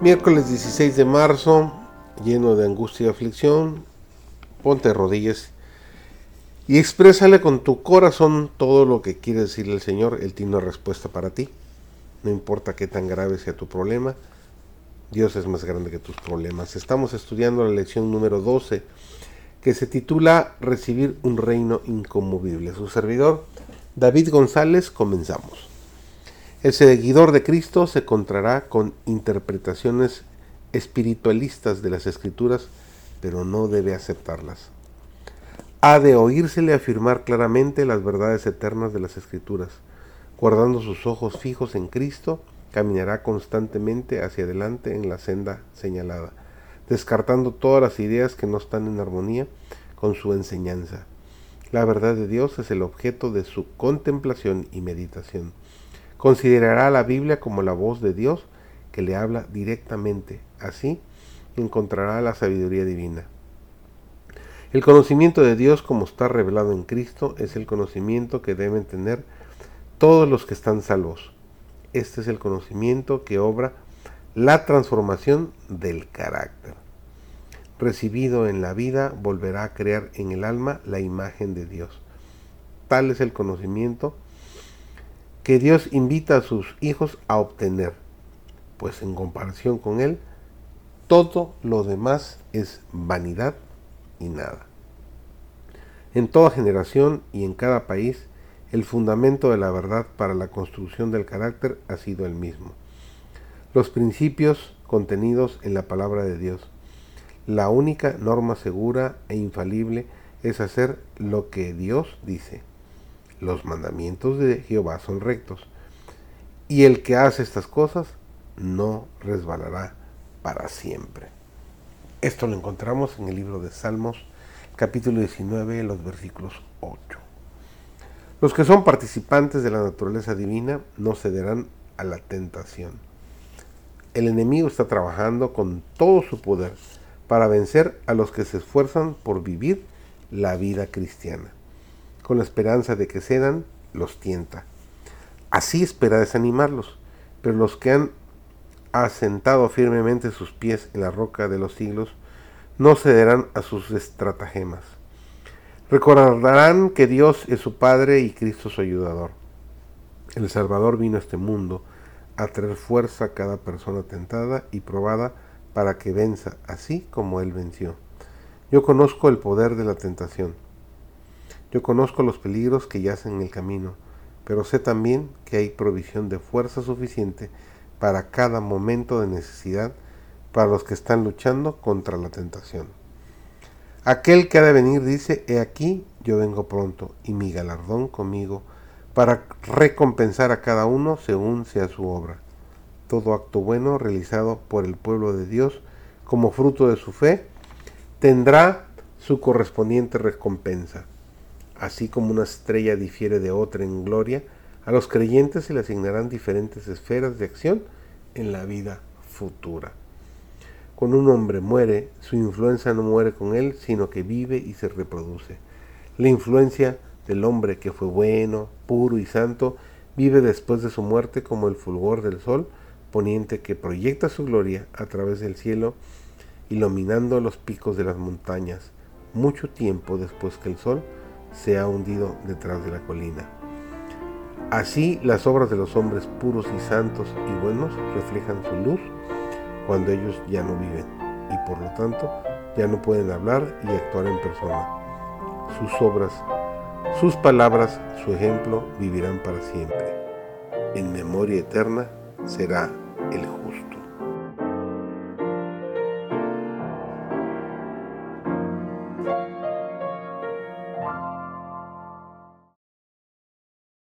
Miércoles 16 de marzo, lleno de angustia y aflicción, ponte rodillas y exprésale con tu corazón todo lo que quiere decirle el Señor. Él tiene una respuesta para ti. No importa qué tan grave sea tu problema, Dios es más grande que tus problemas. Estamos estudiando la lección número 12 que se titula Recibir un reino inconmovible. Su servidor, David González, comenzamos. El seguidor de Cristo se encontrará con interpretaciones espiritualistas de las escrituras, pero no debe aceptarlas. Ha de oírsele afirmar claramente las verdades eternas de las escrituras. Guardando sus ojos fijos en Cristo, caminará constantemente hacia adelante en la senda señalada, descartando todas las ideas que no están en armonía con su enseñanza. La verdad de Dios es el objeto de su contemplación y meditación. Considerará la Biblia como la voz de Dios que le habla directamente. Así encontrará la sabiduría divina. El conocimiento de Dios como está revelado en Cristo es el conocimiento que deben tener todos los que están salvos. Este es el conocimiento que obra la transformación del carácter. Recibido en la vida, volverá a crear en el alma la imagen de Dios. Tal es el conocimiento que Dios invita a sus hijos a obtener, pues en comparación con Él, todo lo demás es vanidad y nada. En toda generación y en cada país, el fundamento de la verdad para la construcción del carácter ha sido el mismo. Los principios contenidos en la palabra de Dios. La única norma segura e infalible es hacer lo que Dios dice los mandamientos de Jehová son rectos, y el que hace estas cosas no resbalará para siempre. Esto lo encontramos en el libro de Salmos, capítulo 19, los versículos 8. Los que son participantes de la naturaleza divina no cederán a la tentación. El enemigo está trabajando con todo su poder para vencer a los que se esfuerzan por vivir la vida cristiana con la esperanza de que cedan, los tienta. Así espera desanimarlos, pero los que han asentado firmemente sus pies en la roca de los siglos, no cederán a sus estratagemas. Recordarán que Dios es su Padre y Cristo su ayudador. El Salvador vino a este mundo a traer fuerza a cada persona tentada y probada para que venza, así como Él venció. Yo conozco el poder de la tentación yo conozco los peligros que yacen en el camino, pero sé también que hay provisión de fuerza suficiente para cada momento de necesidad para los que están luchando contra la tentación. Aquel que ha de venir dice, he aquí, yo vengo pronto, y mi galardón conmigo, para recompensar a cada uno según sea su obra. Todo acto bueno realizado por el pueblo de Dios como fruto de su fe tendrá su correspondiente recompensa. Así como una estrella difiere de otra en gloria, a los creyentes se le asignarán diferentes esferas de acción en la vida futura. Cuando un hombre muere, su influencia no muere con él, sino que vive y se reproduce. La influencia del hombre que fue bueno, puro y santo, vive después de su muerte como el fulgor del sol poniente que proyecta su gloria a través del cielo, iluminando los picos de las montañas, mucho tiempo después que el sol se ha hundido detrás de la colina. Así las obras de los hombres puros y santos y buenos reflejan su luz cuando ellos ya no viven y por lo tanto ya no pueden hablar y actuar en persona. Sus obras, sus palabras, su ejemplo vivirán para siempre. En memoria eterna será